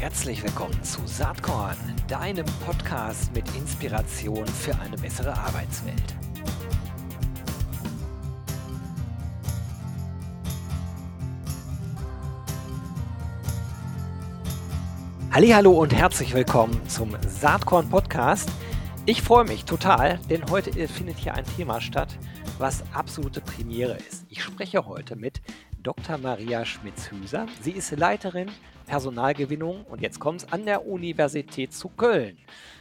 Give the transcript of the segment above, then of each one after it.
Herzlich willkommen zu Saatkorn, deinem Podcast mit Inspiration für eine bessere Arbeitswelt. Hallo und herzlich willkommen zum Saatkorn Podcast. Ich freue mich total, denn heute findet hier ein Thema statt, was absolute Premiere ist. Ich spreche heute mit Dr. Maria Schmitz-Hüser. Sie ist Leiterin Personalgewinnung und jetzt kommt es an der Universität zu Köln.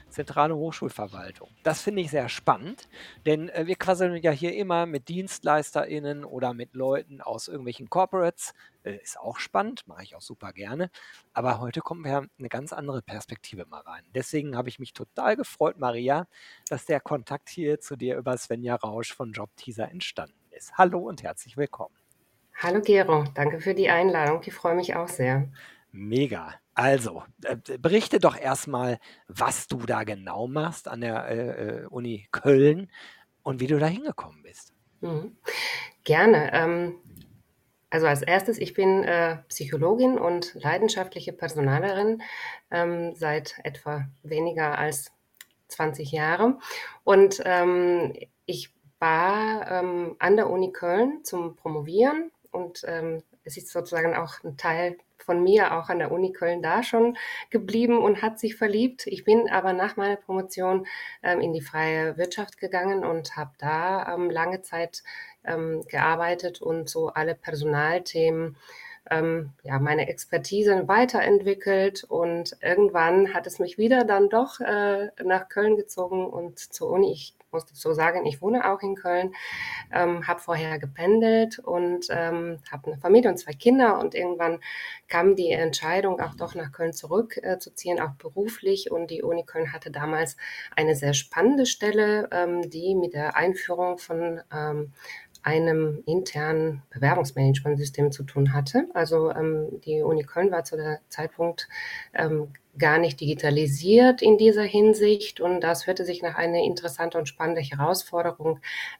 Zentrale Hochschulverwaltung. Das finde ich sehr spannend, denn äh, wir quasseln ja hier immer mit DienstleisterInnen oder mit Leuten aus irgendwelchen Corporates. Äh, ist auch spannend, mache ich auch super gerne. Aber heute kommen wir eine ganz andere Perspektive mal rein. Deswegen habe ich mich total gefreut, Maria, dass der Kontakt hier zu dir über Svenja Rausch von Jobteaser entstanden ist. Hallo und herzlich willkommen. Hallo Gero, danke für die Einladung. Ich freue mich auch sehr. Mega. Also, äh, berichte doch erstmal, was du da genau machst an der äh, äh, Uni Köln und wie du da hingekommen bist. Mhm. Gerne. Ähm, also als erstes, ich bin äh, Psychologin und leidenschaftliche Personalerin ähm, seit etwa weniger als 20 Jahren. Und ähm, ich war ähm, an der Uni Köln zum Promovieren und ähm, es ist sozusagen auch ein Teil von mir auch an der Uni Köln da schon geblieben und hat sich verliebt. Ich bin aber nach meiner Promotion ähm, in die freie Wirtschaft gegangen und habe da ähm, lange Zeit ähm, gearbeitet und so alle Personalthemen ähm, ja, meine Expertise weiterentwickelt und irgendwann hat es mich wieder dann doch äh, nach Köln gezogen und zur Uni. Ich muss dazu sagen, ich wohne auch in Köln, ähm, habe vorher gependelt und ähm, habe eine Familie und zwei Kinder und irgendwann kam die Entscheidung, auch doch nach Köln zurückzuziehen, äh, auch beruflich und die Uni Köln hatte damals eine sehr spannende Stelle, ähm, die mit der Einführung von ähm, einem internen Bewerbungsmanagementsystem zu tun hatte. Also ähm, die Uni Köln war zu der Zeitpunkt ähm, gar nicht digitalisiert in dieser Hinsicht. Und das hörte sich nach einer interessanten und spannenden Herausforderung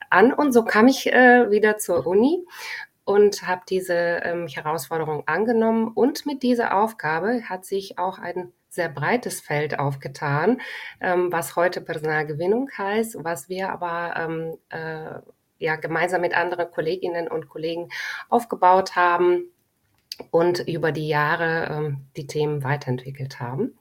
an. Und so kam ich äh, wieder zur Uni und habe diese ähm, Herausforderung angenommen. Und mit dieser Aufgabe hat sich auch ein sehr breites Feld aufgetan, ähm, was heute Personalgewinnung heißt, was wir aber ähm, äh, ja gemeinsam mit anderen Kolleginnen und Kollegen aufgebaut haben und über die Jahre ähm, die Themen weiterentwickelt haben.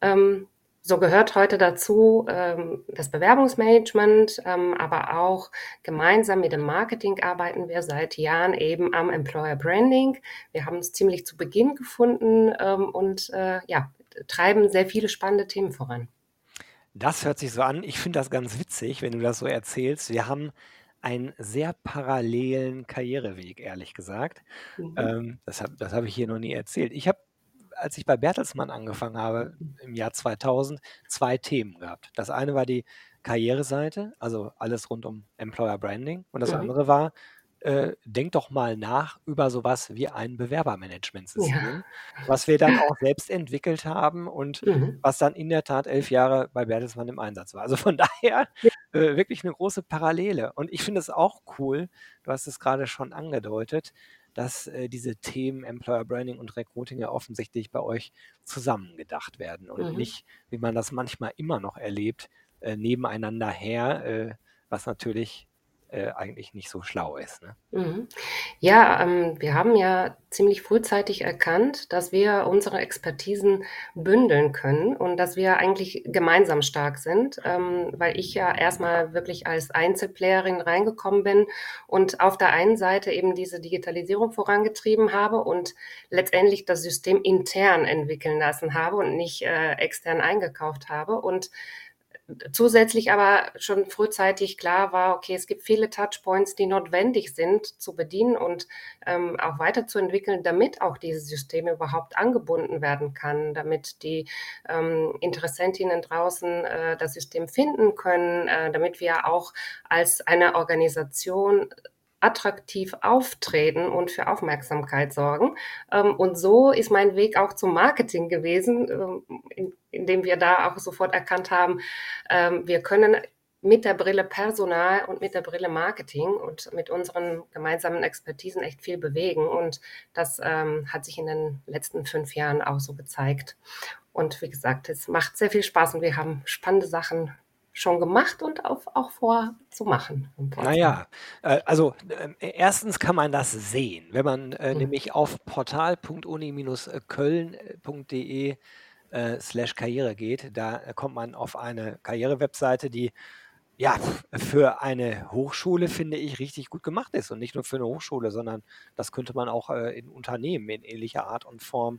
Ähm, so gehört heute dazu ähm, das Bewerbungsmanagement, ähm, aber auch gemeinsam mit dem Marketing arbeiten wir seit Jahren eben am Employer Branding. Wir haben es ziemlich zu Beginn gefunden ähm, und äh, ja, treiben sehr viele spannende Themen voran. Das hört sich so an. Ich finde das ganz witzig, wenn du das so erzählst. Wir haben einen sehr parallelen Karriereweg, ehrlich gesagt. Mhm. Ähm, das habe das hab ich hier noch nie erzählt. Ich habe, als ich bei Bertelsmann angefangen habe, im Jahr 2000, zwei Themen gehabt. Das eine war die Karriereseite, also alles rund um Employer Branding. Und das mhm. andere war äh, denk doch mal nach über sowas wie ein Bewerbermanagementsystem, ja. was wir dann auch selbst entwickelt haben und mhm. was dann in der Tat elf Jahre bei Bertelsmann im Einsatz war. Also von daher äh, wirklich eine große Parallele. Und ich finde es auch cool, du hast es gerade schon angedeutet, dass äh, diese Themen Employer Branding und Recruiting ja offensichtlich bei euch zusammengedacht werden und mhm. nicht, wie man das manchmal immer noch erlebt, äh, nebeneinander her, äh, was natürlich äh, eigentlich nicht so schlau ist. Ne? Mhm. Ja, ähm, wir haben ja ziemlich frühzeitig erkannt, dass wir unsere Expertisen bündeln können und dass wir eigentlich gemeinsam stark sind, ähm, weil ich ja erstmal wirklich als Einzelplayerin reingekommen bin und auf der einen Seite eben diese Digitalisierung vorangetrieben habe und letztendlich das System intern entwickeln lassen habe und nicht äh, extern eingekauft habe und zusätzlich aber schon frühzeitig klar war, okay, es gibt viele Touchpoints, die notwendig sind zu bedienen und ähm, auch weiterzuentwickeln, damit auch dieses System überhaupt angebunden werden kann, damit die ähm, Interessentinnen draußen äh, das System finden können, äh, damit wir auch als eine Organisation attraktiv auftreten und für Aufmerksamkeit sorgen. Ähm, und so ist mein Weg auch zum Marketing gewesen, ähm, indem wir da auch sofort erkannt haben, ähm, wir können mit der Brille Personal und mit der Brille Marketing und mit unseren gemeinsamen Expertisen echt viel bewegen. Und das ähm, hat sich in den letzten fünf Jahren auch so gezeigt. Und wie gesagt, es macht sehr viel Spaß und wir haben spannende Sachen schon gemacht und auch, auch vor zu machen. Naja, äh, also äh, erstens kann man das sehen, wenn man äh, mhm. nämlich auf portal.uni-köln.de äh, slash Karriere geht, da kommt man auf eine Karrierewebseite, die ja, für eine Hochschule, finde ich, richtig gut gemacht ist. Und nicht nur für eine Hochschule, sondern das könnte man auch äh, in Unternehmen in ähnlicher Art und Form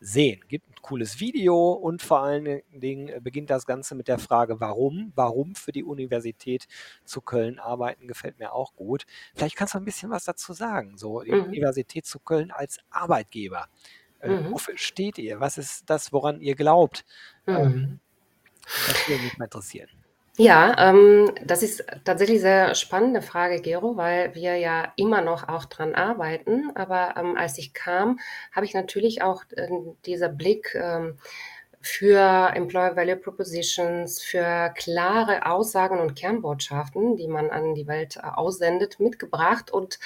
sehen. Gibt ein cooles Video und vor allen Dingen beginnt das Ganze mit der Frage, warum? Warum für die Universität zu Köln arbeiten, gefällt mir auch gut. Vielleicht kannst du ein bisschen was dazu sagen, so die mhm. Universität zu Köln als Arbeitgeber. Äh, mhm. Wofür steht ihr? Was ist das, woran ihr glaubt? Mhm. Ähm, das würde mich mal interessieren. Ja, ähm, das ist tatsächlich sehr spannende Frage, Gero, weil wir ja immer noch auch dran arbeiten. Aber ähm, als ich kam, habe ich natürlich auch äh, dieser Blick ähm, für Employer Value Propositions, für klare Aussagen und Kernbotschaften, die man an die Welt äh, aussendet, mitgebracht. Und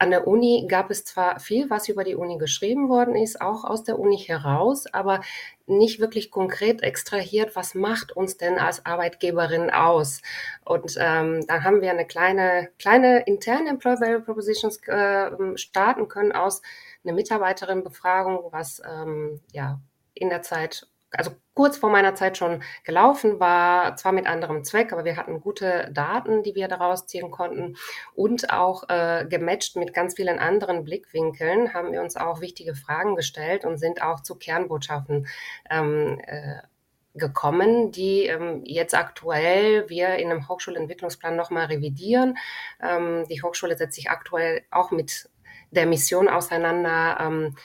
an der Uni gab es zwar viel, was über die Uni geschrieben worden ist, auch aus der Uni heraus, aber nicht wirklich konkret extrahiert, was macht uns denn als Arbeitgeberin aus. Und ähm, dann haben wir eine kleine, kleine interne Employer Value Propositions äh, starten können aus einer Mitarbeiterin-Befragung, was ähm, ja in der Zeit also kurz vor meiner Zeit schon gelaufen war, zwar mit anderem Zweck, aber wir hatten gute Daten, die wir daraus ziehen konnten und auch äh, gematcht mit ganz vielen anderen Blickwinkeln haben wir uns auch wichtige Fragen gestellt und sind auch zu Kernbotschaften ähm, äh, gekommen, die ähm, jetzt aktuell wir in einem Hochschulentwicklungsplan nochmal revidieren. Ähm, die Hochschule setzt sich aktuell auch mit der Mission auseinander, ähm,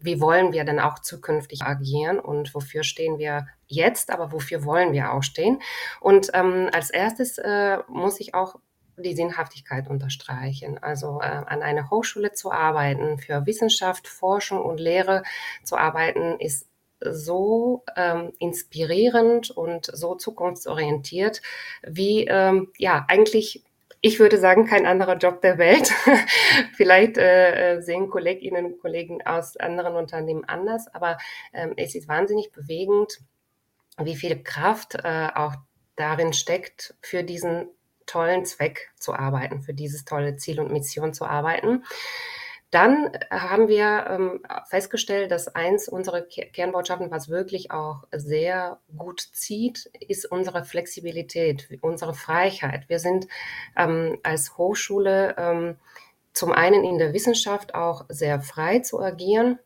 wie wollen wir denn auch zukünftig agieren und wofür stehen wir jetzt, aber wofür wollen wir auch stehen. Und ähm, als erstes äh, muss ich auch die Sinnhaftigkeit unterstreichen. Also äh, an einer Hochschule zu arbeiten, für Wissenschaft, Forschung und Lehre zu arbeiten, ist so ähm, inspirierend und so zukunftsorientiert, wie ähm, ja eigentlich ich würde sagen, kein anderer Job der Welt. Vielleicht äh, äh, sehen Kolleginnen und Kollegen aus anderen Unternehmen anders, aber ähm, es ist wahnsinnig bewegend, wie viel Kraft äh, auch darin steckt, für diesen tollen Zweck zu arbeiten, für dieses tolle Ziel und Mission zu arbeiten. Dann haben wir ähm, festgestellt, dass eins unserer Kernbotschaften, was wirklich auch sehr gut zieht, ist unsere Flexibilität, unsere Freiheit. Wir sind ähm, als Hochschule ähm, zum einen in der Wissenschaft auch sehr frei zu agieren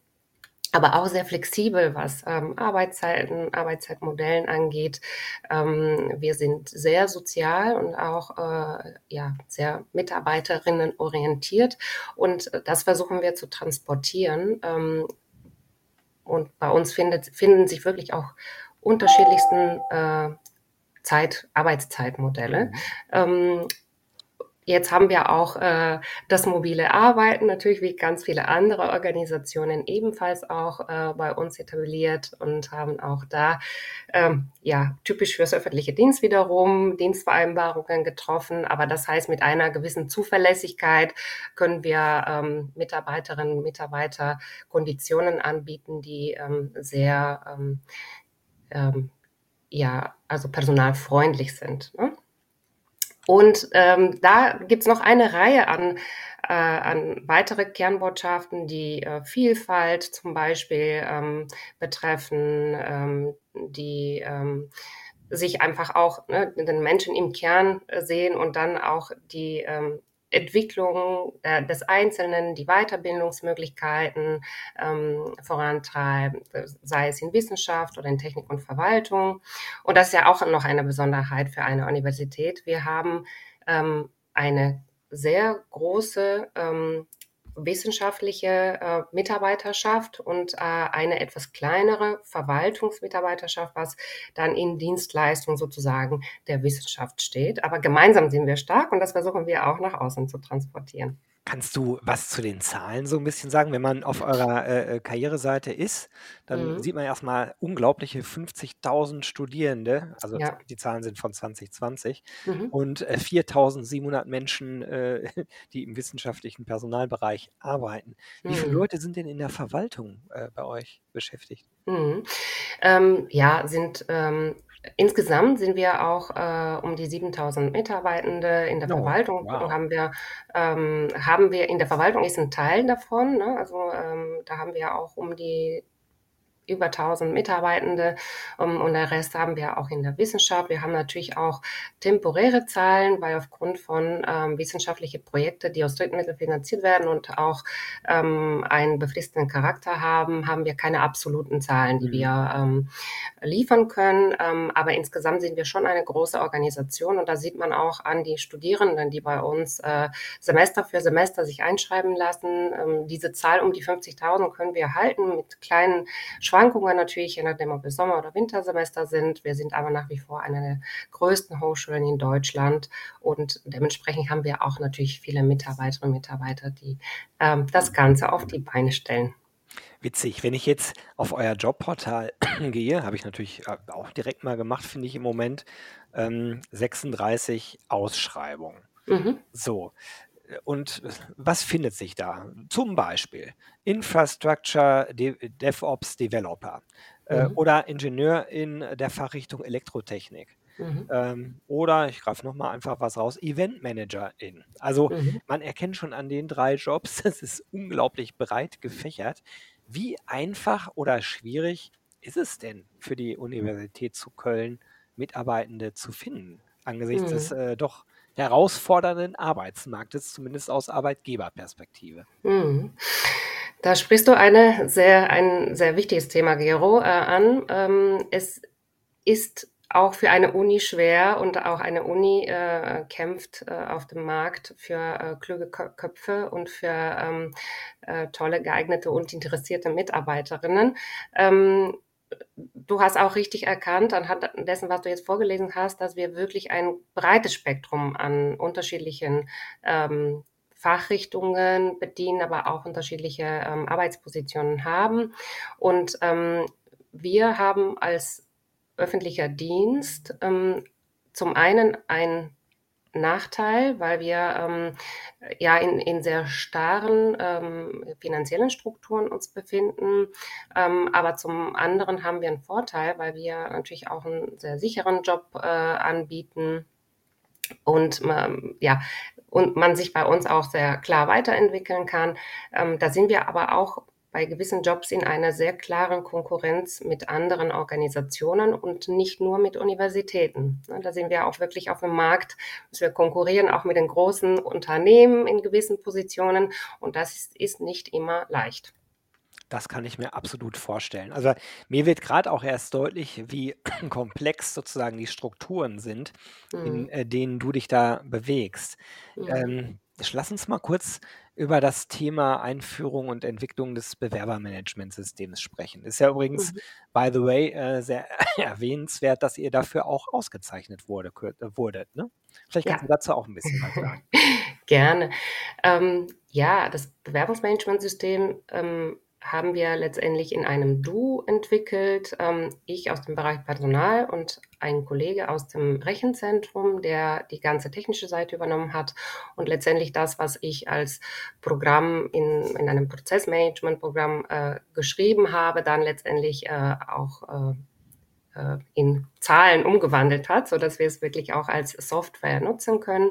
aber auch sehr flexibel, was ähm, Arbeitszeiten, Arbeitszeitmodellen angeht. Ähm, wir sind sehr sozial und auch äh, ja, sehr Mitarbeiterinnen orientiert und das versuchen wir zu transportieren. Ähm, und bei uns findet, finden sich wirklich auch unterschiedlichsten äh, Zeit, Arbeitszeitmodelle. Mhm. Jetzt haben wir auch äh, das mobile Arbeiten, natürlich wie ganz viele andere Organisationen ebenfalls auch äh, bei uns etabliert und haben auch da, ähm, ja, typisch fürs öffentliche Dienst wiederum Dienstvereinbarungen getroffen. Aber das heißt, mit einer gewissen Zuverlässigkeit können wir ähm, Mitarbeiterinnen und Mitarbeiter Konditionen anbieten, die ähm, sehr, ähm, ähm, ja, also personalfreundlich sind. Ne? Und ähm, da gibt's noch eine Reihe an, äh, an weitere Kernbotschaften, die äh, Vielfalt zum Beispiel ähm, betreffen, ähm, die ähm, sich einfach auch ne, den Menschen im Kern sehen und dann auch die ähm, Entwicklung äh, des Einzelnen, die Weiterbildungsmöglichkeiten ähm, vorantreiben, sei es in Wissenschaft oder in Technik und Verwaltung. Und das ist ja auch noch eine Besonderheit für eine Universität. Wir haben ähm, eine sehr große ähm, wissenschaftliche äh, Mitarbeiterschaft und äh, eine etwas kleinere Verwaltungsmitarbeiterschaft, was dann in Dienstleistung sozusagen der Wissenschaft steht. Aber gemeinsam sind wir stark und das versuchen wir auch nach außen zu transportieren. Kannst du was zu den Zahlen so 'n bisschen sagen? Wenn man auf eurer, äh, äh, Karriereseite ist, dann Mhm. sieht man erst mal unglaubliche 50.000 Studierende, also z Ja. die Zahlen sind von 2020 Mhm. und, äh, 4.700 Menschen, äh, die im wissenschaftlichen Personalbereich arbeiten. Wie viele Mhm. Leute sind denn in der Verwaltung, äh, bei euch beschäftigt? Mhm. Ähm, ja, sind ähm, insgesamt sind wir auch, äh, um die 7.000 Mitarbeitende. In der Oh, Verwaltung wow. haben wir ähm, haben wir in der Verwaltung ist 'n Teil davon, ne? Also, ähm, da haben wir auch um die über 1.000 Mitarbeitende, ähm, und der Rest haben wir auch in der Wissenschaft. Wir haben natürlich auch temporäre Zahlen, weil aufgrund von, ähm, wissenschaftliche Projekte, die aus Drittmitteln finanziert werden und auch, ähm, einen befristeten Charakter haben, haben wir keine absoluten Zahlen, die Mhm. wir, ähm, liefern können. Ähm, aber insgesamt sind wir schon eine große Organisation und da sieht man auch an die Studierenden, die bei uns, äh, Semester für Semester sich einschreiben lassen. Ähm, diese Zahl um die 50.000 können wir halten mit kleinen Schwankungen natürlich, je nachdem, ob es Sommer oder Wintersemester sind. Wir sind aber nach wie vor eine der größten Hochschulen in Deutschland und dementsprechend haben wir auch natürlich viele Mitarbeiterinnen und Mitarbeiter, die, ähm, das Ganze auf die Beine stellen. Witzig. Wenn ich jetzt auf euer Jobportal gehe, habe ich natürlich, äh, auch direkt mal gemacht, finde ich im Moment, ähm, 36 Ausschreibungen. Mhm. So, und was findet sich da? Zum Beispiel Infrastructure De DevOps Developer, äh, Mhm. oder Ingenieur in der Fachrichtung Elektrotechnik. Mhm. Ähm, oder ich greife noch mal einfach was raus, Eventmanagerin. Also, Mhm. man erkennt schon an den 3 Jobs, das ist unglaublich breit gefächert. Wie einfach oder schwierig ist es denn für die Universität zu Köln, Mitarbeitende zu finden angesichts des, Mhm. äh, doch herausfordernden Arbeitsmarktes, zumindest aus Arbeitgeberperspektive? Mhm. Da sprichst du eine sehr ein sehr wichtiges Thema, Gero, äh, an. Ähm, es ist auch für eine Uni schwer und auch eine Uni, äh, kämpft, äh, auf dem Markt für, äh, kluge Kö Köpfe und für, ähm, äh, tolle, geeignete und interessierte Mitarbeiterinnen. Ähm, du hast auch richtig erkannt anhand dessen, was du jetzt vorgelesen hast, dass wir wirklich ein breites Spektrum an unterschiedlichen, ähm, Fachrichtungen bedienen, aber auch unterschiedliche, ähm, Arbeitspositionen haben. Und, ähm, wir haben als öffentlicher Dienst, ähm, zum einen einen Nachteil, weil wir, ähm, ja in in sehr starren, ähm, finanziellen Strukturen uns befinden. Ähm, aber zum anderen haben wir 'n Vorteil, weil wir natürlich auch 'n sehr sicheren Job, äh, anbieten und ma ja, und man sich bei uns auch sehr klar weiterentwickeln kann. Ähm, da sind wir aber auch bei gewissen Jobs in einer sehr klaren Konkurrenz mit anderen Organisationen und nicht nur mit Universitäten, ne? Da sind wir auch wirklich auf'm Markt, dass wir konkurrieren auch mit den großen Unternehmen in gewissen Positionen und das ist ist nicht immer leicht. Das kann ich mir absolut vorstellen. Also, mir wird grad auch erst deutlich, wie komplex sozusagen die Strukturen sind, in, Mhm. äh, denen du dich da bewegst. Mhm. Ähm, lass uns mal kurz über das Thema Einführung und Entwicklung des Bewerbermanagementsystems sprechen. Ist ja übrigens, Mhm. by the way, äh, sehr erwähnenswert, dass ihr dafür auch ausgezeichnet wurde äh, wurdet, ne? Vielleicht kannst Ja. du dazu auch 'n bisschen was sagen. Gerne. Ähm, ja, das Bewerbungsmanagementsystem, ähm, haben wir letztendlich in einem Duo entwickelt. Ähm, ich aus dem Bereich Personal und ein Kollege aus dem Rechenzentrum, der die ganze technische Seite übernommen hat und letztendlich das, was ich als Programm in in einem Prozessmanagementprogramm, äh, geschrieben habe, dann letztendlich, äh, auch, äh, äh, in Zahlen umgewandelt hat, sodass wir es wirklich auch als Software nutzen können.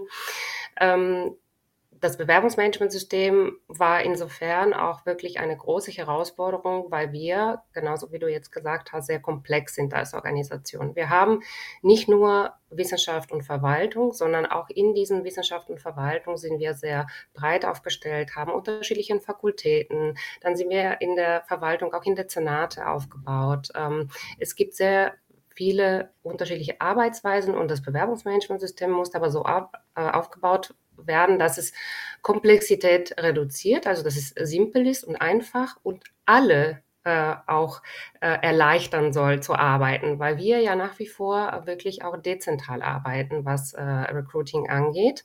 Ähm, das Bewerbungsmanagementsystem war insofern auch wirklich eine große Herausforderung, weil wir, genauso wie du jetzt gesagt hast, sehr komplex sind als Organisation. Wir haben nicht nur Wissenschaft und Verwaltung, sondern auch in diesen Wissenschaft und Verwaltung sind wir sehr breit aufgestellt, haben unterschiedlichen Fakultäten. Dann sind wir in der Verwaltung auch in Dezernate aufgebaut. Ähm, es gibt sehr viele unterschiedliche Arbeitsweisen und das Bewerbungsmanagementsystem muss aber so ab äh, aufgebaut werden, dass es Komplexität reduziert, also dass es simpel ist und einfach und alle äh, auch äh, erleichtern soll zu arbeiten, weil wir ja nach wie vor wirklich auch dezentral arbeiten, was äh, Recruiting angeht.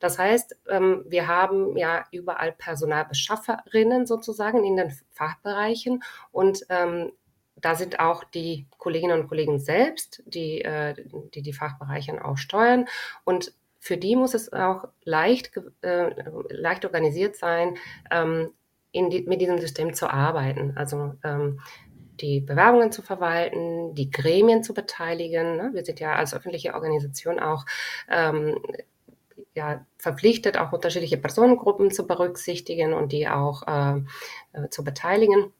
Das heißt, ähm, wir haben ja überall Personalbeschafferinnen sozusagen in den Fachbereichen und ähm, da sind auch die Kolleginnen und Kollegen selbst, die äh, die, die Fachbereiche auch steuern. Und für die muss es auch leicht, äh, leicht organisiert sein, ähm, die, mit diesem System zu arbeiten. Also ähm, die Bewerbungen zu verwalten, die Gremien zu beteiligen. Ne? Wir sind ja als öffentliche Organisation auch ähm, ja, verpflichtet, auch unterschiedliche Personengruppen zu berücksichtigen und die auch äh, zu beteiligen.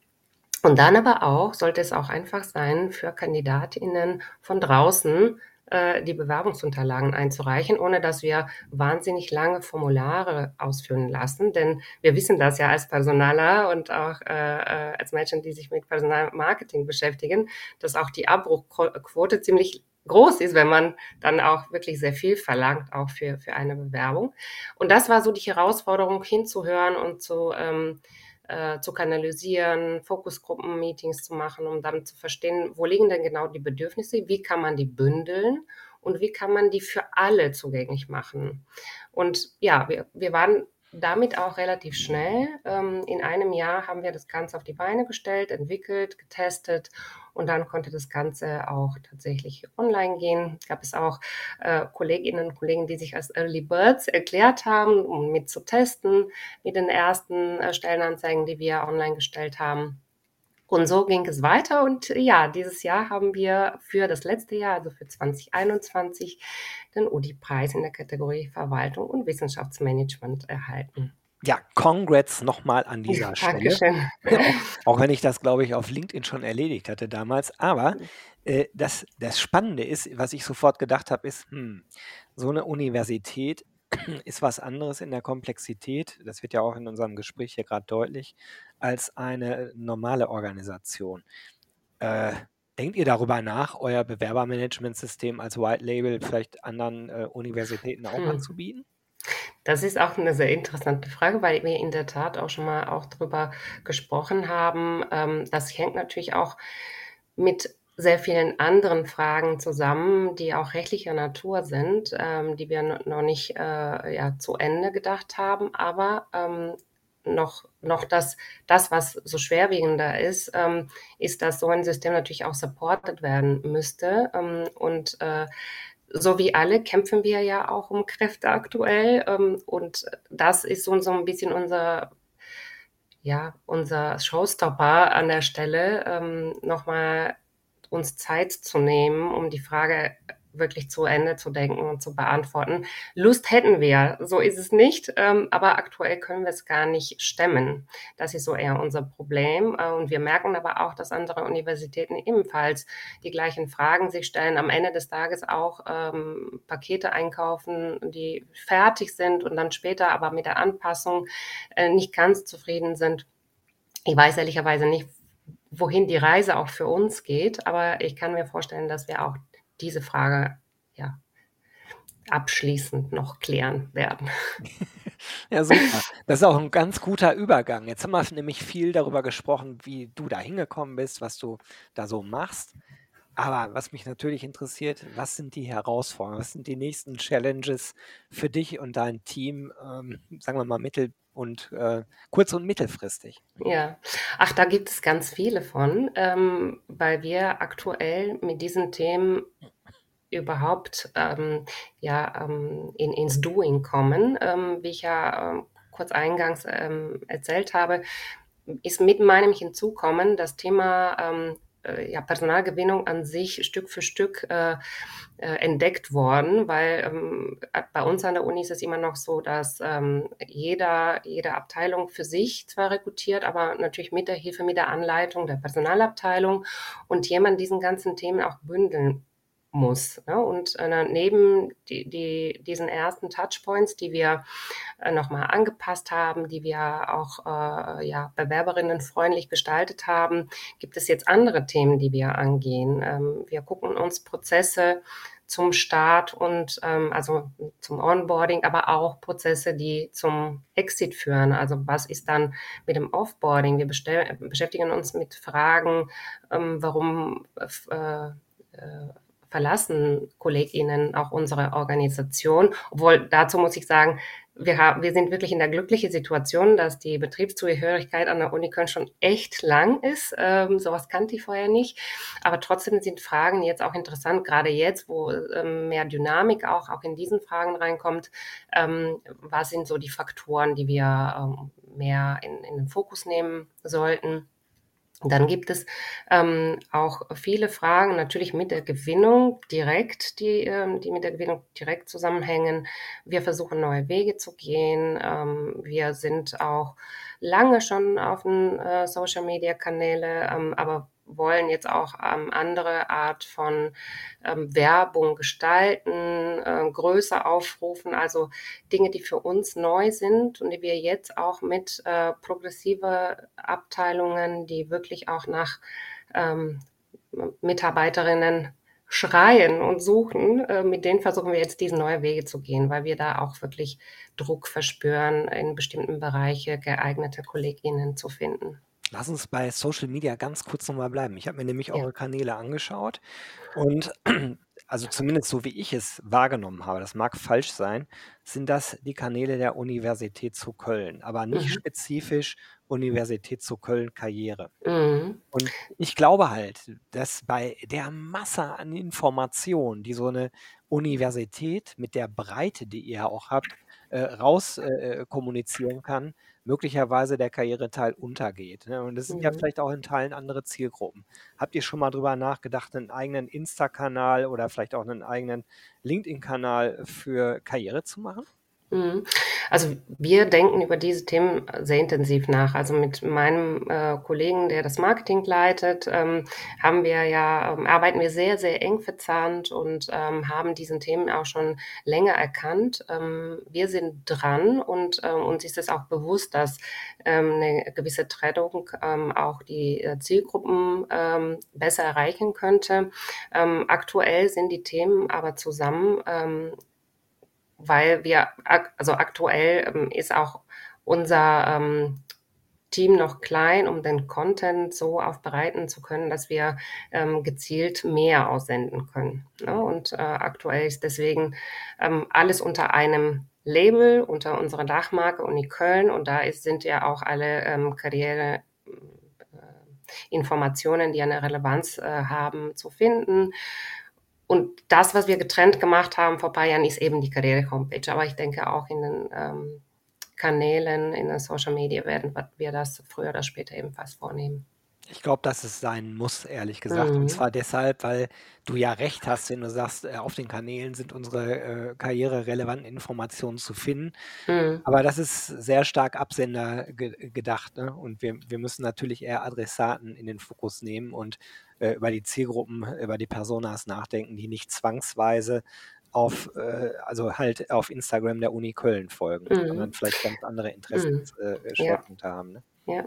Und dann aber auch sollte es auch einfach sein, für Kandidatinnen von draußen äh, die Bewerbungsunterlagen einzureichen, ohne dass wir wahnsinnig lange Formulare ausfüllen lassen. Denn wir wissen das ja als Personaler und auch äh, äh, als Menschen, die sich mit Personalmarketing beschäftigen, dass auch die Abbruchquote ziemlich groß ist, wenn man dann auch wirklich sehr viel verlangt, auch für, für eine Bewerbung. Und das war so die Herausforderung, hinzuhören und zu ähm, äh, zu kanalisieren, Fokusgruppen-Meetings zu machen, um dann zu verstehen, wo liegen denn genau die Bedürfnisse, wie kann man die bündeln und wie kann man die für alle zugänglich machen. Und ja, wir, wir waren damit auch relativ schnell. Ähm, in einem Jahr haben wir das Ganze auf die Beine gestellt, entwickelt, getestet und dann konnte das Ganze auch tatsächlich online gehen. Gab es auch äh, Kolleginnen und Kollegen, die sich als Early Birds erklärt haben, um mit zu testen mit den ersten äh, Stellenanzeigen, die wir online gestellt haben. Und so ging es weiter. Und ja, dieses Jahr haben wir für das letzte Jahr, also für 2021, den UDI-Preis in der Kategorie Verwaltung und Wissenschaftsmanagement erhalten. Ja, Congrats nochmal an dieser Stelle. Dankeschön. Auch, auch wenn ich das, glaube ich, auf LinkedIn schon erledigt hatte damals. Aber äh, das, das Spannende ist, was ich sofort gedacht habe, ist, hm, so eine Universität ist was anderes in der Komplexität, das wird ja auch in unserem Gespräch hier gerade deutlich, als eine normale Organisation. Äh, denkt ihr darüber nach, euer Bewerbermanagementsystem als White Label vielleicht anderen äh, Universitäten auch hm. anzubieten? Das ist auch eine sehr interessante Frage, weil wir in der Tat auch schon mal auch drüber gesprochen haben. Ähm, das hängt natürlich auch mit sehr vielen anderen Fragen zusammen, die auch rechtlicher Natur sind, ähm, die wir noch nicht äh, ja, zu Ende gedacht haben, aber ähm, noch, noch das, das, was so schwerwiegender ist, ähm, ist, dass so ein System natürlich auch supported werden müsste. Ähm, und äh, so wie alle kämpfen wir ja auch um Kräfte aktuell. Ähm, und das ist so, so ein bisschen unser, ja, unser Showstopper an der Stelle, ähm, nochmal uns Zeit zu nehmen, um die Frage wirklich zu Ende zu denken und zu beantworten. Lust hätten wir, so ist es nicht, ähm, aber aktuell können wir es gar nicht stemmen. Das ist so eher unser Problem. Äh, und wir merken aber auch, dass andere Universitäten ebenfalls die gleichen Fragen sich stellen, am Ende des Tages auch ähm, Pakete einkaufen, die fertig sind und dann später aber mit der Anpassung äh, nicht ganz zufrieden sind. Ich weiß ehrlicherweise nicht, wohin die Reise auch für uns geht, aber ich kann mir vorstellen, dass wir auch diese Frage ja abschließend noch klären werden. Ja, super. Das ist auch ein ganz guter Übergang. Jetzt haben wir nämlich viel darüber gesprochen, wie du da hingekommen bist, was du da so machst. Aber was mich natürlich interessiert, was sind die Herausforderungen? Was sind die nächsten Challenges für dich und dein Team, ähm, sagen wir mal mittel- und äh, kurz- und mittelfristig? Ja, ach, da gibt es ganz viele von, ähm, weil wir aktuell mit diesen Themen überhaupt ähm, ja, ähm, in, ins Doing kommen. Ähm, wie ich ja ähm, kurz eingangs ähm, erzählt habe, ist mit meinem Hinzukommen das Thema ja, Personalgewinnung an sich Stück für Stück äh, äh, entdeckt worden, weil ähm, bei uns an der Uni ist es immer noch so, dass ähm, jeder, jede Abteilung für sich zwar rekrutiert, aber natürlich mit der Hilfe, mit der Anleitung der Personalabteilung und jemand diesen ganzen Themen auch bündeln muss. Ne? Und äh, neben die, die, diesen ersten Touchpoints, die wir äh, nochmal angepasst haben, die wir auch äh, ja, Bewerberinnen freundlich gestaltet haben, gibt es jetzt andere Themen, die wir angehen. Ähm, wir gucken uns Prozesse zum Start und ähm, also zum Onboarding, aber auch Prozesse, die zum Exit führen. Also was ist dann mit dem Offboarding? Wir beschäftigen uns mit Fragen, ähm, warum äh, äh, verlassen KollegInnen auch unsere Organisation. Obwohl dazu muss ich sagen, wir, haben, wir sind wirklich in der glücklichen Situation, dass die Betriebszugehörigkeit an der Uni Köln schon echt lang ist. Ähm, sowas kannte ich vorher nicht. Aber trotzdem sind Fragen jetzt auch interessant, gerade jetzt, wo ähm, mehr Dynamik auch, auch in diesen Fragen reinkommt. Ähm, was sind so die Faktoren, die wir ähm, mehr in, in den Fokus nehmen sollten? Dann gibt es ähm, auch viele Fragen natürlich mit der Gewinnung direkt, die, ähm, die mit der Gewinnung direkt zusammenhängen. Wir versuchen neue Wege zu gehen. Ähm, wir sind auch lange schon auf den äh, Social-Media-Kanäle, ähm, aber wollen jetzt auch ähm, andere Art von ähm, Werbung gestalten, äh, größer aufrufen, also Dinge, die für uns neu sind und die wir jetzt auch mit äh, progressive Abteilungen, die wirklich auch nach ähm, Mitarbeiterinnen schreien und suchen, äh, mit denen versuchen wir jetzt diese neue Wege zu gehen, weil wir da auch wirklich Druck verspüren, in bestimmten Bereichen geeignete Kolleginnen zu finden. Lass uns bei Social Media ganz kurz nochmal bleiben. Ich habe mir nämlich Ja. eure Kanäle angeschaut und also zumindest so wie ich es wahrgenommen habe, das mag falsch sein, sind das die Kanäle der Universität zu Köln, aber nicht Mhm. spezifisch Universität zu Köln Karriere. Mhm. Und ich glaube halt, dass bei der Masse an Informationen, die so eine Universität mit der Breite, die ihr auch habt, äh, raus äh, äh kommunizieren kann, möglicherweise der Karriereteil untergeht. Ne? Und das sind ja mhm. vielleicht auch in Teilen andere Zielgruppen. Habt ihr schon mal drüber nachgedacht, einen eigenen Insta-Kanal oder vielleicht auch einen eigenen LinkedIn-Kanal für Karriere zu machen? Mhm. Also wir denken über diese Themen sehr intensiv nach. Also mit meinem äh, Kollegen, der das Marketing leitet, ähm, haben wir ja, ähm, arbeiten wir sehr, sehr eng verzahnt und ähm, haben diesen Themen auch schon länger erkannt. Ähm, wir sind dran und ähm, uns ist es auch bewusst, dass ähm, eine gewisse Trennung auch die äh, Zielgruppen besser erreichen könnte. aktuell sind die Themen aber zusammen weil wir, also aktuell ähm, ist auch unser ähm, Team noch klein, um den Content so aufbereiten zu können, dass wir ähm, gezielt mehr aussenden können. Ne? Und äh, aktuell ist deswegen ähm, alles unter einem Label, unter unserer Dachmarke Uni Köln. Und da ist, sind ja auch alle ähm, Karriere. Äh, Informationen, die eine Relevanz äh, haben, zu finden. Und das, was wir getrennt gemacht haben vor ein paar Jahren, ist eben die Karriere-Homepage. Aber ich denke auch in den ähm, Kanälen, in den Social Media werden wir das früher oder später ebenfalls vornehmen. Ich glaube, dass es sein muss, ehrlich gesagt. Und mhm. zwar deshalb, weil du ja recht hast, wenn du sagst, äh, auf den Kanälen sind unsere äh, karriererelevanten Informationen zu finden. Mhm. Aber das ist sehr stark Absender ge gedacht. Ne? Und wir, wir müssen natürlich eher Adressaten in den Fokus nehmen und äh, über die Zielgruppen, über die Personas nachdenken, die nicht zwangsweise auf, äh, also halt auf Instagram der Uni Köln folgen, mhm. sondern vielleicht ganz andere Interessenschwerpunkte mhm. äh, ja. haben. Ne? Ja.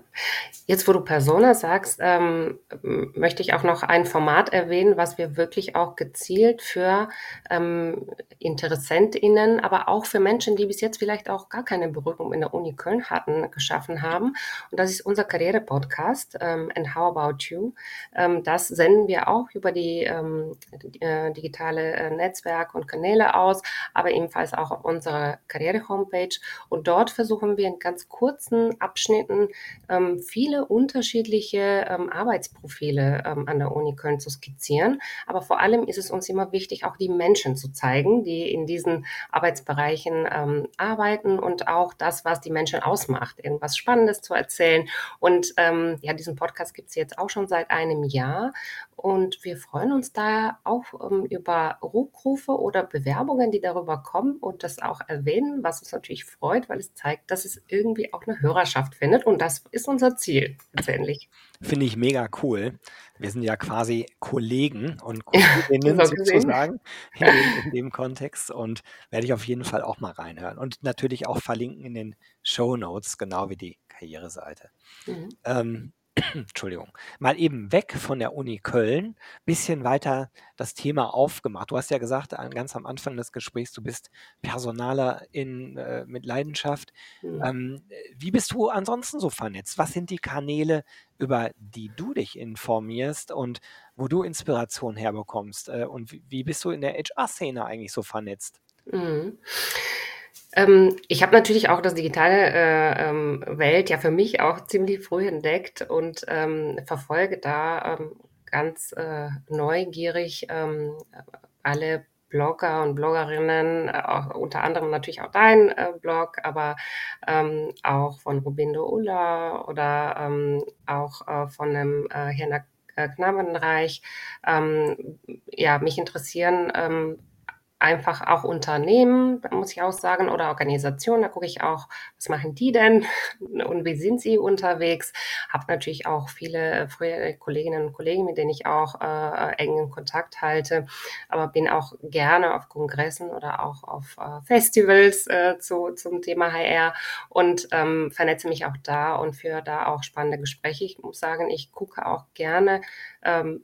Jetzt, wo du Persona sagst, ähm, möchte ich auch noch ein Format erwähnen, was wir wirklich auch gezielt für ähm, InteressentInnen, aber auch für Menschen, die bis jetzt vielleicht auch gar keine Berührung in der Uni Köln hatten, geschaffen haben. Und das ist unser Karriere-Podcast, ähm, And How About You? Ähm, das senden wir auch über die ähm, äh, digitale äh, Netzwerk und Kanäle aus, aber ebenfalls auch auf unserer Karriere-Homepage. Und dort versuchen wir in ganz kurzen Abschnitten ähm, viele unterschiedliche ähm, Arbeitsprofile ähm, an der Uni Köln zu skizzieren. Aber vor allem ist es uns immer wichtig, auch die Menschen zu zeigen, die in diesen Arbeitsbereichen ähm, arbeiten und auch das, was die Menschen ausmacht, irgendwas Spannendes zu erzählen. Und ähm, ja, diesen Podcast gibt es jetzt auch schon seit einem Jahr. Und wir freuen uns da auch ähm, über Rückrufe oder Bewerbungen, die darüber kommen und das auch erwähnen, was uns natürlich freut, weil es zeigt, dass es irgendwie auch eine Hörerschaft findet. Und das ist unser Ziel letztendlich. Finde ich mega cool. Wir sind ja quasi Kollegen und Kolleginnen sozusagen in dem, in dem, Kontext und werde ich auf jeden Fall auch mal reinhören. Und natürlich auch verlinken in den Show Notes, genau wie die Karriereseite. Mhm. Ähm, Entschuldigung, mal eben weg von der Uni Köln, bisschen weiter das Thema aufgemacht. Du hast ja gesagt, ganz am Anfang des Gesprächs, du bist Personaler in, äh, mit Leidenschaft. Mhm. Ähm, wie bist du ansonsten so vernetzt? Was sind die Kanäle, über die du dich informierst und wo du Inspiration herbekommst? Äh, und wie, wie bist du in der HR-Szene eigentlich so vernetzt? Mhm. Ähm, ich habe natürlich auch das digitale äh, ähm, Welt ja für mich auch ziemlich früh entdeckt und ähm, verfolge da ähm, ganz äh, neugierig ähm, alle Blogger und Bloggerinnen, äh, auch, unter anderem natürlich auch dein äh, Blog, aber ähm, auch von Rubindo Ulla oder auch äh, von einem äh, Herrn Knabenreich. Ähm, ja, mich interessieren ähm, einfach auch Unternehmen, muss ich auch sagen, oder Organisationen. Da gucke ich auch, was machen die denn und wie sind sie unterwegs. Habe natürlich auch viele frühere Kolleginnen und Kollegen, mit denen ich auch äh, engen Kontakt halte, aber bin auch gerne auf Kongressen oder auch auf äh, Festivals äh, zu, zum Thema HR und ähm, vernetze mich auch da und führe da auch spannende Gespräche. Ich muss sagen, ich gucke auch gerne ähm,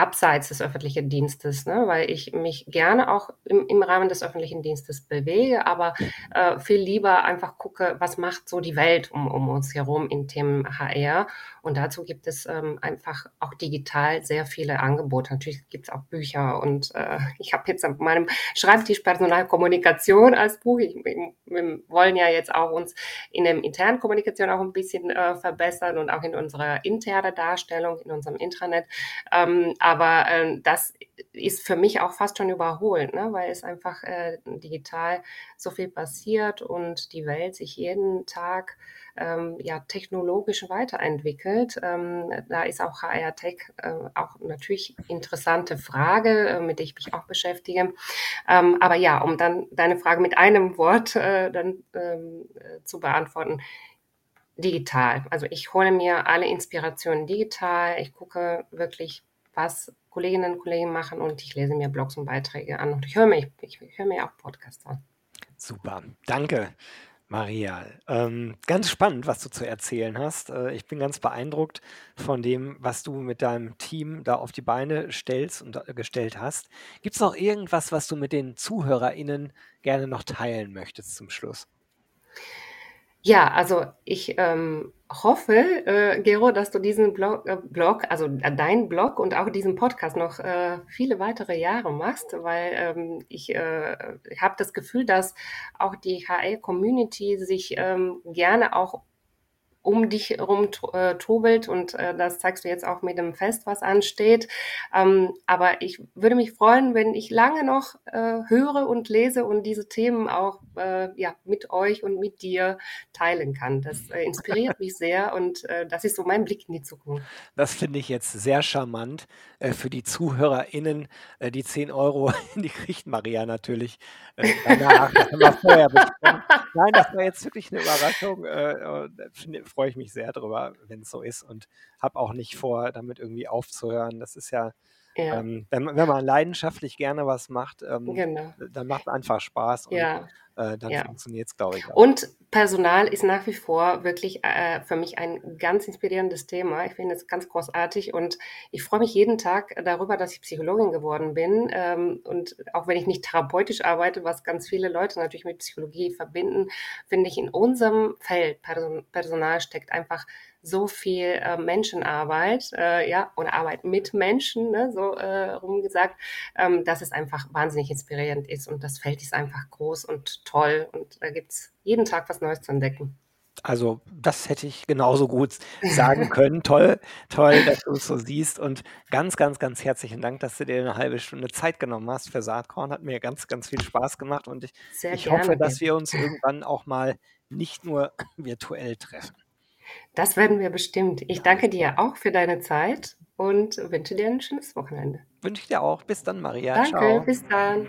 abseits des öffentlichen Dienstes, ne? weil ich mich gerne auch im, im Rahmen des öffentlichen Dienstes bewege, aber äh, viel lieber einfach gucke, was macht so die Welt um, um uns herum in Themen HR. Und dazu gibt es ähm, einfach auch digital sehr viele Angebote. Natürlich gibt es auch Bücher und äh, ich habe jetzt auf meinem Schreibtisch Personalkommunikation als Buch. Ich, wir wollen ja jetzt auch uns in der internen Kommunikation auch ein bisschen äh, verbessern und auch in unserer internen Darstellung, in unserem Intranet. Ähm, aber äh, das ist für mich auch fast schon überholt, ne? weil es einfach äh, digital so viel passiert und die Welt sich jeden Tag ähm, ja technologisch weiterentwickelt. Ähm, da ist auch HR Tech äh, auch natürlich interessante Frage, äh, mit der ich mich auch beschäftige. Ähm, aber ja, um dann deine Frage mit einem Wort äh, dann ähm, äh, zu beantworten digital. Also ich hole mir alle Inspirationen digital. Ich gucke wirklich, was Kolleginnen und Kollegen machen und ich lese mir Blogs und Beiträge an und ich höre mir, ich, ich höre mir auch Podcasts an. Super, danke. Maria, ähm, ganz spannend, was du zu erzählen hast. Äh, ich bin ganz beeindruckt von dem, was du mit deinem Team da auf die Beine stellst und äh, gestellt hast. Gibt es noch irgendwas, was du mit den ZuhörerInnen gerne noch teilen möchtest zum Schluss? Ja, also ich ähm, hoffe, äh, Gero, dass du diesen Blog, äh, Blog also äh, dein Blog und auch diesen Podcast noch äh, viele weitere Jahre machst, weil ähm, ich äh, habe das Gefühl, dass auch die HL-Community sich ähm, gerne auch um dich herum äh, tobelt und äh, das zeigst du jetzt auch mit dem Fest, was ansteht. Ähm, aber ich würde mich freuen, wenn ich lange noch äh, höre und lese und diese Themen auch äh, ja, mit euch und mit dir teilen kann. Das äh, inspiriert mich sehr und äh, das ist so mein Blick in die Zukunft. Das finde ich jetzt sehr charmant äh, für die ZuhörerInnen. Äh, die 10 Euro, die kriegt Maria natürlich äh, danach. Das haben wir vorher besprochen. Nein, das war jetzt wirklich eine Überraschung. Äh, freue ich mich sehr drüber, wenn es so ist und habe auch nicht vor, damit irgendwie aufzuhören. Das ist ja, ja. Ähm, wenn, wenn, man leidenschaftlich gerne was macht, ähm, genau. dann macht es einfach Spaß und ja. äh, dann funktioniert es, glaube ich. Auch. Und Personal ist nach wie vor wirklich äh, für mich ein ganz inspirierendes Thema. Ich finde es ganz großartig und ich freue mich jeden Tag darüber, dass ich Psychologin geworden bin. Ähm, und auch wenn ich nicht therapeutisch arbeite, was ganz viele Leute natürlich mit Psychologie verbinden, finde ich in unserem Feld Person Personal steckt einfach so viel äh, Menschenarbeit, äh, ja, oder Arbeit mit Menschen, ne, so äh, rumgesagt, ähm, dass es einfach wahnsinnig inspirierend ist und das Feld ist einfach groß und toll und da gibt es jeden Tag was Neues zu entdecken. Also, das hätte ich genauso gut sagen können. Toll, toll, dass du es so siehst und ganz, ganz, ganz herzlichen Dank, dass du dir eine halbe Stunde Zeit genommen hast für Saatkorn. Hat mir ganz, ganz viel Spaß gemacht und ich, ich hoffe, dass wir uns irgendwann auch mal nicht nur virtuell treffen. Das werden wir bestimmt. Ich danke dir auch für deine Zeit und wünsche dir ein schönes Wochenende. Wünsche ich dir auch. Bis dann, Maria. Danke, Ciao. bis dann.